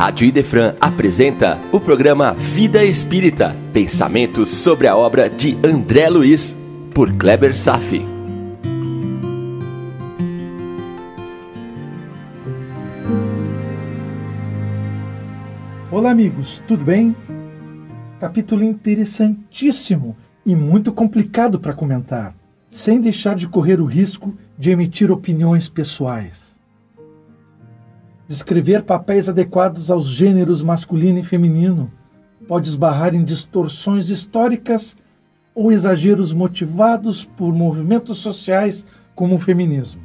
Rádio Idefran apresenta o programa Vida Espírita, pensamentos sobre a obra de André Luiz, por Kleber Safi. Olá, amigos, tudo bem? Capítulo interessantíssimo e muito complicado para comentar, sem deixar de correr o risco de emitir opiniões pessoais descrever papéis adequados aos gêneros masculino e feminino pode esbarrar em distorções históricas ou exageros motivados por movimentos sociais como o feminismo.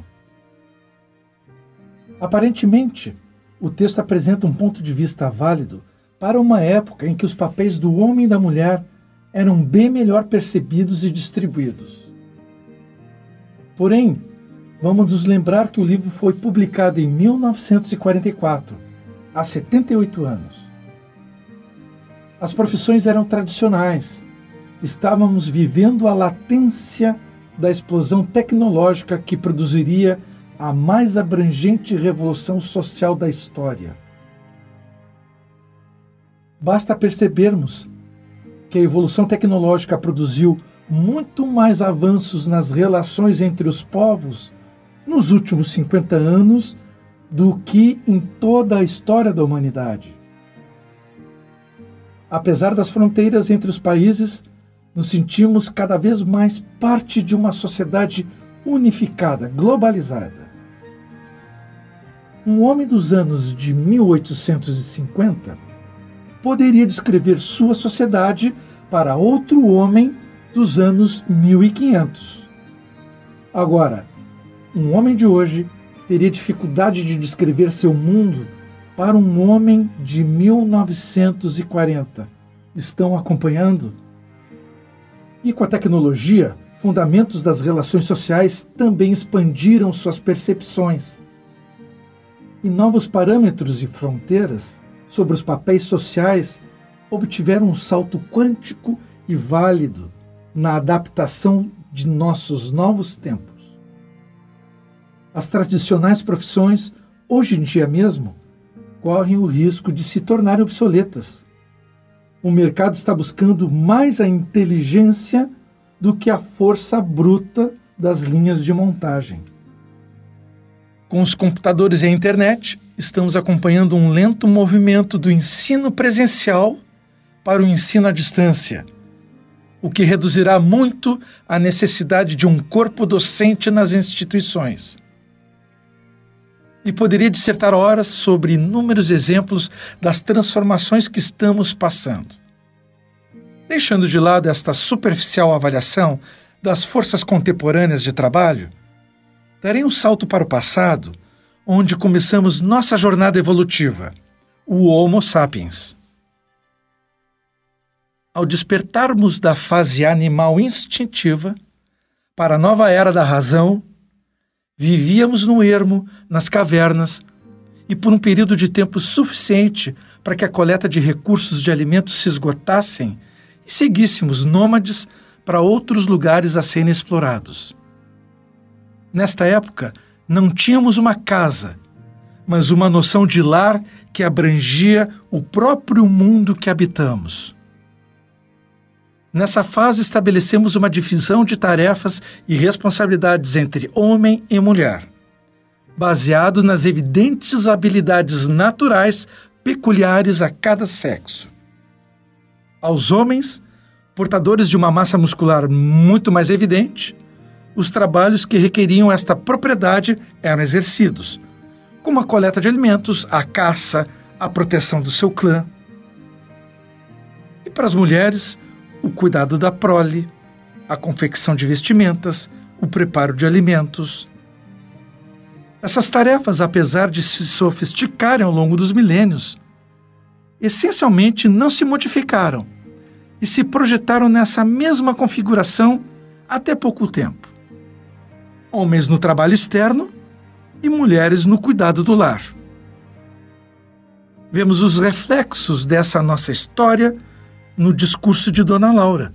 Aparentemente, o texto apresenta um ponto de vista válido para uma época em que os papéis do homem e da mulher eram bem melhor percebidos e distribuídos. Porém, Vamos nos lembrar que o livro foi publicado em 1944, há 78 anos. As profissões eram tradicionais. Estávamos vivendo a latência da explosão tecnológica que produziria a mais abrangente revolução social da história. Basta percebermos que a evolução tecnológica produziu muito mais avanços nas relações entre os povos nos últimos 50 anos do que em toda a história da humanidade. Apesar das fronteiras entre os países, nos sentimos cada vez mais parte de uma sociedade unificada, globalizada. Um homem dos anos de 1850 poderia descrever sua sociedade para outro homem dos anos 1500. Agora, um homem de hoje teria dificuldade de descrever seu mundo para um homem de 1940. Estão acompanhando? E com a tecnologia, fundamentos das relações sociais também expandiram suas percepções. E novos parâmetros e fronteiras sobre os papéis sociais obtiveram um salto quântico e válido na adaptação de nossos novos tempos. As tradicionais profissões, hoje em dia mesmo, correm o risco de se tornarem obsoletas. O mercado está buscando mais a inteligência do que a força bruta das linhas de montagem. Com os computadores e a internet, estamos acompanhando um lento movimento do ensino presencial para o ensino à distância, o que reduzirá muito a necessidade de um corpo docente nas instituições e poderia dissertar horas sobre inúmeros exemplos das transformações que estamos passando. Deixando de lado esta superficial avaliação das forças contemporâneas de trabalho, darei um salto para o passado, onde começamos nossa jornada evolutiva, o Homo sapiens. Ao despertarmos da fase animal instintiva para a nova era da razão Vivíamos no ermo, nas cavernas, e por um período de tempo suficiente para que a coleta de recursos de alimentos se esgotassem e seguíssemos nômades para outros lugares a serem explorados. Nesta época, não tínhamos uma casa, mas uma noção de lar que abrangia o próprio mundo que habitamos. Nessa fase, estabelecemos uma divisão de tarefas e responsabilidades entre homem e mulher, baseado nas evidentes habilidades naturais peculiares a cada sexo. Aos homens, portadores de uma massa muscular muito mais evidente, os trabalhos que requeriam esta propriedade eram exercidos, como a coleta de alimentos, a caça, a proteção do seu clã. E para as mulheres, o cuidado da prole, a confecção de vestimentas, o preparo de alimentos. Essas tarefas, apesar de se sofisticarem ao longo dos milênios, essencialmente não se modificaram e se projetaram nessa mesma configuração até pouco tempo. Homens no trabalho externo e mulheres no cuidado do lar. Vemos os reflexos dessa nossa história no discurso de Dona Laura.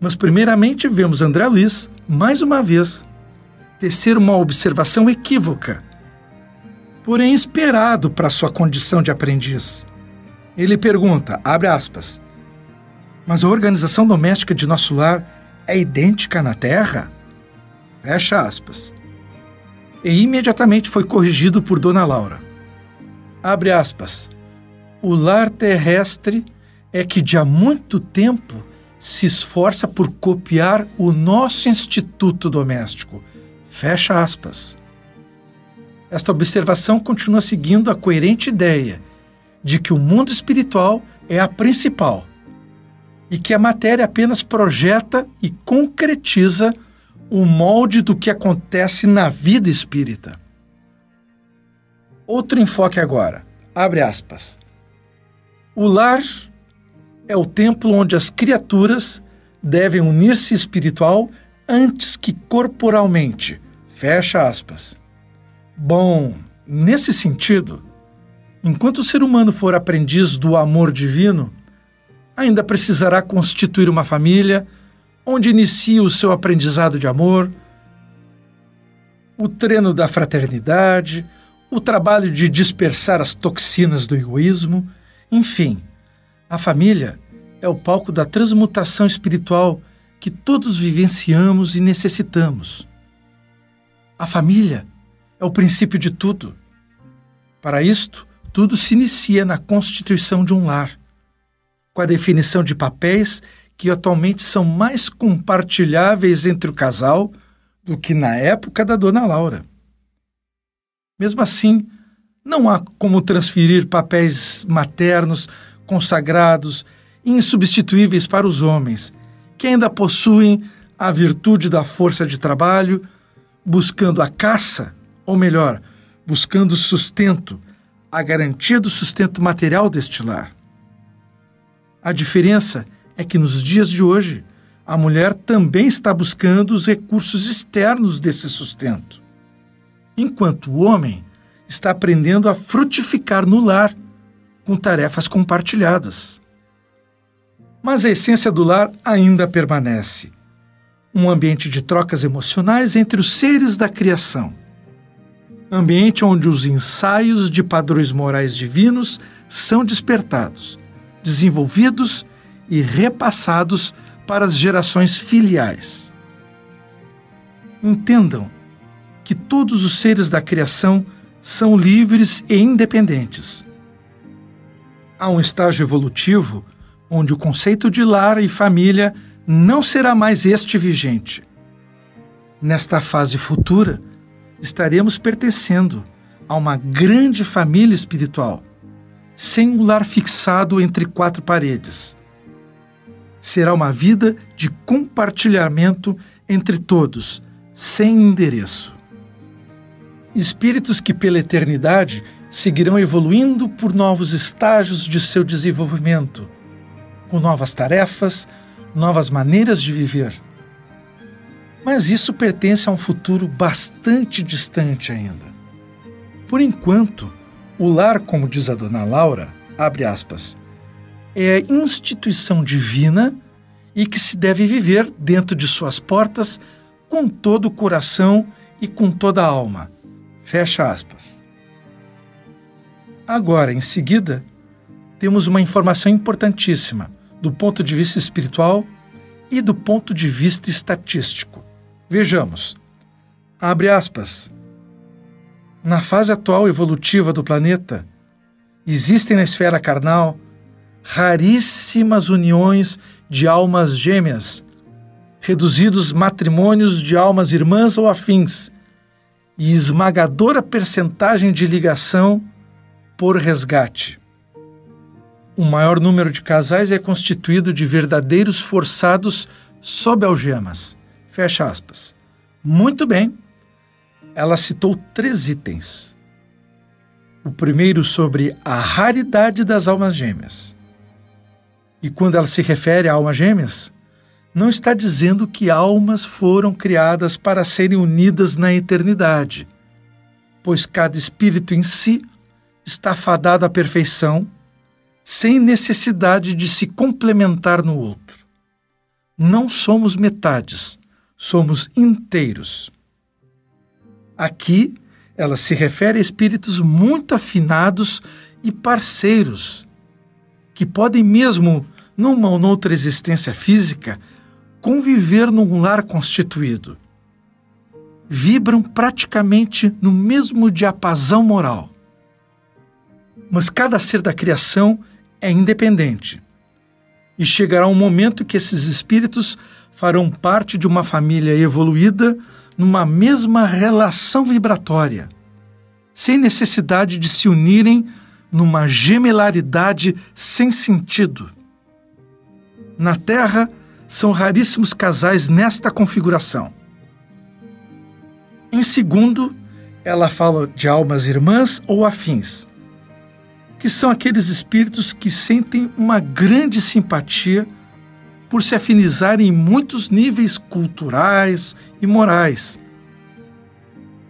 Mas, primeiramente, vemos André Luiz, mais uma vez, tecer uma observação equívoca. porém esperado para sua condição de aprendiz. Ele pergunta, abre aspas, mas a organização doméstica de nosso lar é idêntica na Terra? Fecha aspas. E imediatamente foi corrigido por Dona Laura. Abre aspas. O lar terrestre é que de há muito tempo se esforça por copiar o nosso instituto doméstico. Fecha aspas. Esta observação continua seguindo a coerente ideia de que o mundo espiritual é a principal e que a matéria apenas projeta e concretiza o molde do que acontece na vida espírita. Outro enfoque agora. Abre aspas. O lar é o templo onde as criaturas devem unir-se espiritual antes que corporalmente. Fecha aspas. Bom, nesse sentido, enquanto o ser humano for aprendiz do amor divino, ainda precisará constituir uma família onde inicia o seu aprendizado de amor, o treino da fraternidade, o trabalho de dispersar as toxinas do egoísmo, enfim a família é o palco da transmutação espiritual que todos vivenciamos e necessitamos. A família é o princípio de tudo. Para isto, tudo se inicia na constituição de um lar, com a definição de papéis que atualmente são mais compartilháveis entre o casal do que na época da dona Laura. Mesmo assim, não há como transferir papéis maternos consagrados, insubstituíveis para os homens, que ainda possuem a virtude da força de trabalho, buscando a caça, ou melhor, buscando sustento, a garantia do sustento material deste lar. A diferença é que nos dias de hoje, a mulher também está buscando os recursos externos desse sustento, enquanto o homem está aprendendo a frutificar no lar com tarefas compartilhadas. Mas a essência do lar ainda permanece um ambiente de trocas emocionais entre os seres da criação. Ambiente onde os ensaios de padrões morais divinos são despertados, desenvolvidos e repassados para as gerações filiais. Entendam que todos os seres da criação são livres e independentes há um estágio evolutivo onde o conceito de lar e família não será mais este vigente. Nesta fase futura, estaremos pertencendo a uma grande família espiritual, sem um lar fixado entre quatro paredes. Será uma vida de compartilhamento entre todos, sem endereço. Espíritos que, pela eternidade, seguirão evoluindo por novos estágios de seu desenvolvimento, com novas tarefas, novas maneiras de viver. Mas isso pertence a um futuro bastante distante ainda. Por enquanto, o lar, como diz a dona Laura, abre aspas, é instituição divina e que se deve viver dentro de suas portas com todo o coração e com toda a alma. Fecha aspas. Agora, em seguida, temos uma informação importantíssima do ponto de vista espiritual e do ponto de vista estatístico. Vejamos. Abre aspas. Na fase atual evolutiva do planeta, existem na esfera carnal raríssimas uniões de almas gêmeas, reduzidos matrimônios de almas irmãs ou afins, e esmagadora percentagem de ligação por resgate. O maior número de casais é constituído de verdadeiros forçados sob algemas. Fecha aspas. Muito bem. Ela citou três itens. O primeiro sobre a raridade das almas gêmeas. E quando ela se refere a almas gêmeas, não está dizendo que almas foram criadas para serem unidas na eternidade, pois cada espírito em si está fadado à perfeição, sem necessidade de se complementar no outro. Não somos metades, somos inteiros. Aqui ela se refere a espíritos muito afinados e parceiros, que podem mesmo, numa ou noutra existência física, conviver num lar constituído. Vibram praticamente no mesmo diapasão moral. Mas cada ser da criação é independente. E chegará um momento que esses espíritos farão parte de uma família evoluída numa mesma relação vibratória, sem necessidade de se unirem numa gemelaridade sem sentido. Na Terra, são raríssimos casais nesta configuração. Em segundo, ela fala de almas irmãs ou afins, que são aqueles espíritos que sentem uma grande simpatia por se afinizarem em muitos níveis culturais e morais,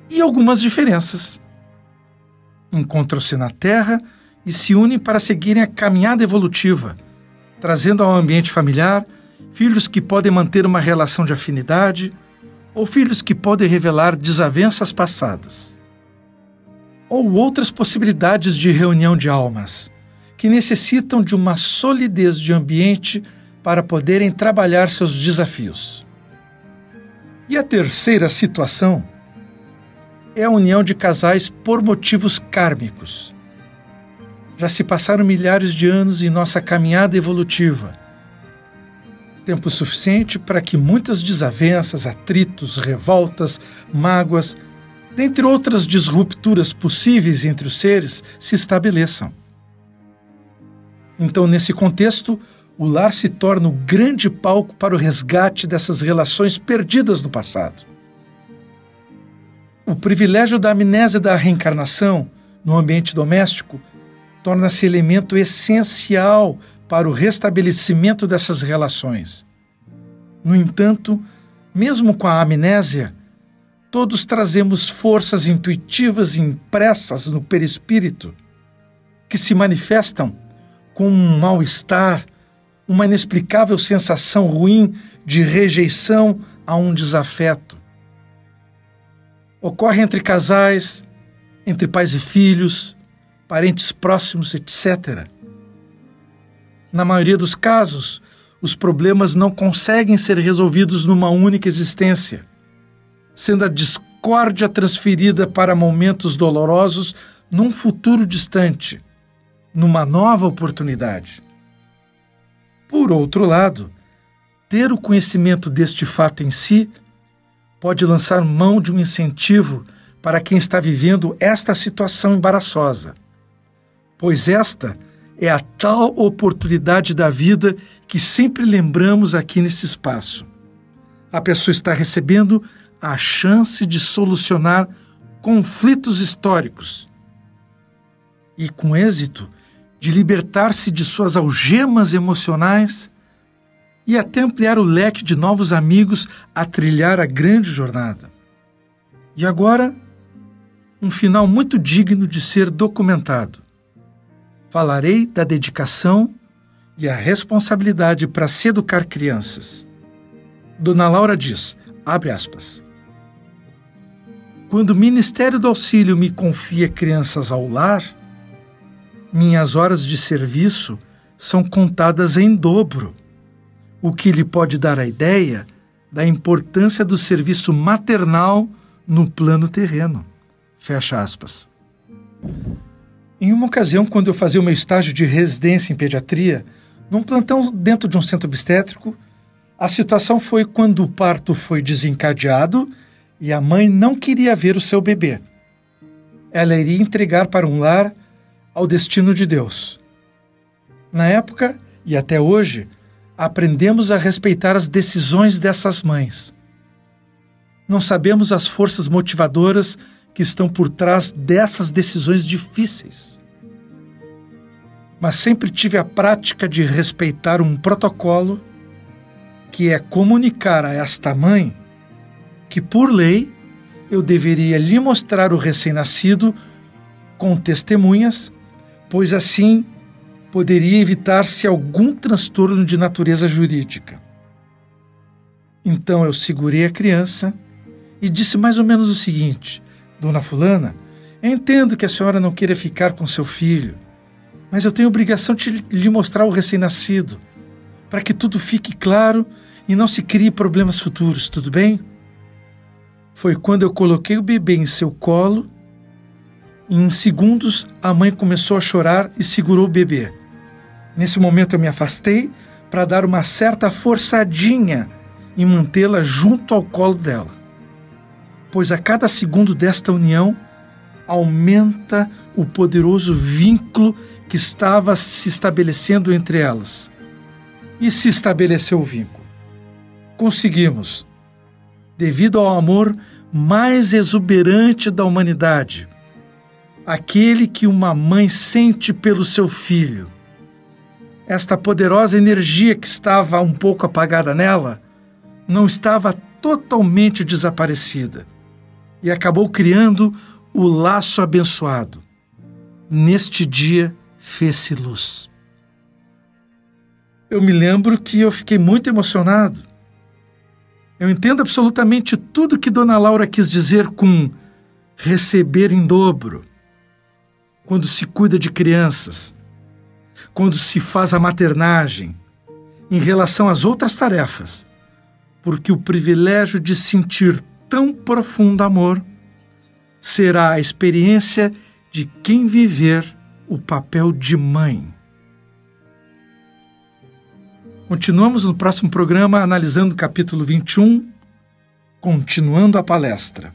e algumas diferenças. Encontram-se na Terra e se unem para seguirem a caminhada evolutiva, trazendo ao ambiente familiar filhos que podem manter uma relação de afinidade ou filhos que podem revelar desavenças passadas. Ou outras possibilidades de reunião de almas, que necessitam de uma solidez de ambiente para poderem trabalhar seus desafios. E a terceira situação é a união de casais por motivos kármicos. Já se passaram milhares de anos em nossa caminhada evolutiva. Tempo suficiente para que muitas desavenças, atritos, revoltas, mágoas, dentre outras disrupturas possíveis entre os seres, se estabeleçam. Então, nesse contexto, o lar se torna o grande palco para o resgate dessas relações perdidas no passado. O privilégio da amnésia da reencarnação no ambiente doméstico torna-se elemento essencial para o restabelecimento dessas relações. No entanto, mesmo com a amnésia, todos trazemos forças intuitivas impressas no perispírito que se manifestam com um mal-estar, uma inexplicável sensação ruim de rejeição a um desafeto. Ocorre entre casais, entre pais e filhos, parentes próximos, etc. Na maioria dos casos, os problemas não conseguem ser resolvidos numa única existência, sendo a discórdia transferida para momentos dolorosos num futuro distante, numa nova oportunidade. Por outro lado, ter o conhecimento deste fato em si pode lançar mão de um incentivo para quem está vivendo esta situação embaraçosa, pois esta é a tal oportunidade da vida que sempre lembramos aqui nesse espaço. A pessoa está recebendo a chance de solucionar conflitos históricos e, com êxito, de libertar-se de suas algemas emocionais e até ampliar o leque de novos amigos a trilhar a grande jornada. E agora, um final muito digno de ser documentado. Falarei da dedicação e a responsabilidade para se educar crianças. Dona Laura diz, abre aspas, Quando o Ministério do Auxílio me confia crianças ao lar, minhas horas de serviço são contadas em dobro, o que lhe pode dar a ideia da importância do serviço maternal no plano terreno. Fecha aspas. Em uma ocasião, quando eu fazia o meu estágio de residência em pediatria, num plantão dentro de um centro obstétrico, a situação foi quando o parto foi desencadeado e a mãe não queria ver o seu bebê. Ela iria entregar para um lar ao destino de Deus. Na época e até hoje, aprendemos a respeitar as decisões dessas mães. Não sabemos as forças motivadoras que estão por trás dessas decisões difíceis. Mas sempre tive a prática de respeitar um protocolo que é comunicar a esta mãe que, por lei, eu deveria lhe mostrar o recém-nascido com testemunhas pois assim poderia evitar-se algum transtorno de natureza jurídica. Então eu segurei a criança e disse mais ou menos o seguinte: Dona Fulana, eu entendo que a senhora não queira ficar com seu filho, mas eu tenho obrigação de lhe mostrar o recém-nascido, para que tudo fique claro e não se crie problemas futuros, tudo bem? Foi quando eu coloquei o bebê em seu colo. Em segundos, a mãe começou a chorar e segurou o bebê. Nesse momento, eu me afastei para dar uma certa forçadinha e mantê-la junto ao colo dela. Pois a cada segundo desta união, aumenta o poderoso vínculo que estava se estabelecendo entre elas. E se estabeleceu o vínculo. Conseguimos devido ao amor mais exuberante da humanidade, aquele que uma mãe sente pelo seu filho. Esta poderosa energia que estava um pouco apagada nela não estava totalmente desaparecida e acabou criando o laço abençoado. Neste dia fez-se luz. Eu me lembro que eu fiquei muito emocionado eu entendo absolutamente tudo que Dona Laura quis dizer com receber em dobro. Quando se cuida de crianças, quando se faz a maternagem, em relação às outras tarefas, porque o privilégio de sentir tão profundo amor será a experiência de quem viver o papel de mãe. Continuamos no próximo programa analisando o capítulo 21, continuando a palestra.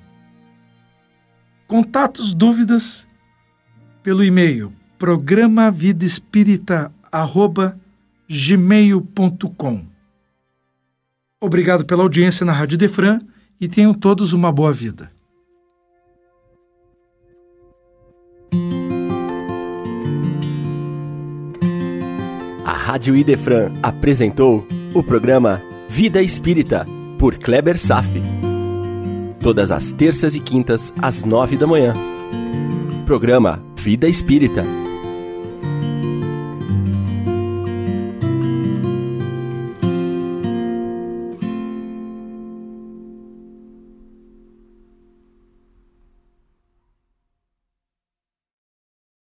Contatos, dúvidas pelo e-mail programavidaespírita@gmail.com. Obrigado pela audiência na Rádio Defran e tenham todos uma boa vida. Rádio Idefran apresentou o programa Vida Espírita, por Kleber Safi. Todas as terças e quintas, às nove da manhã. Programa Vida Espírita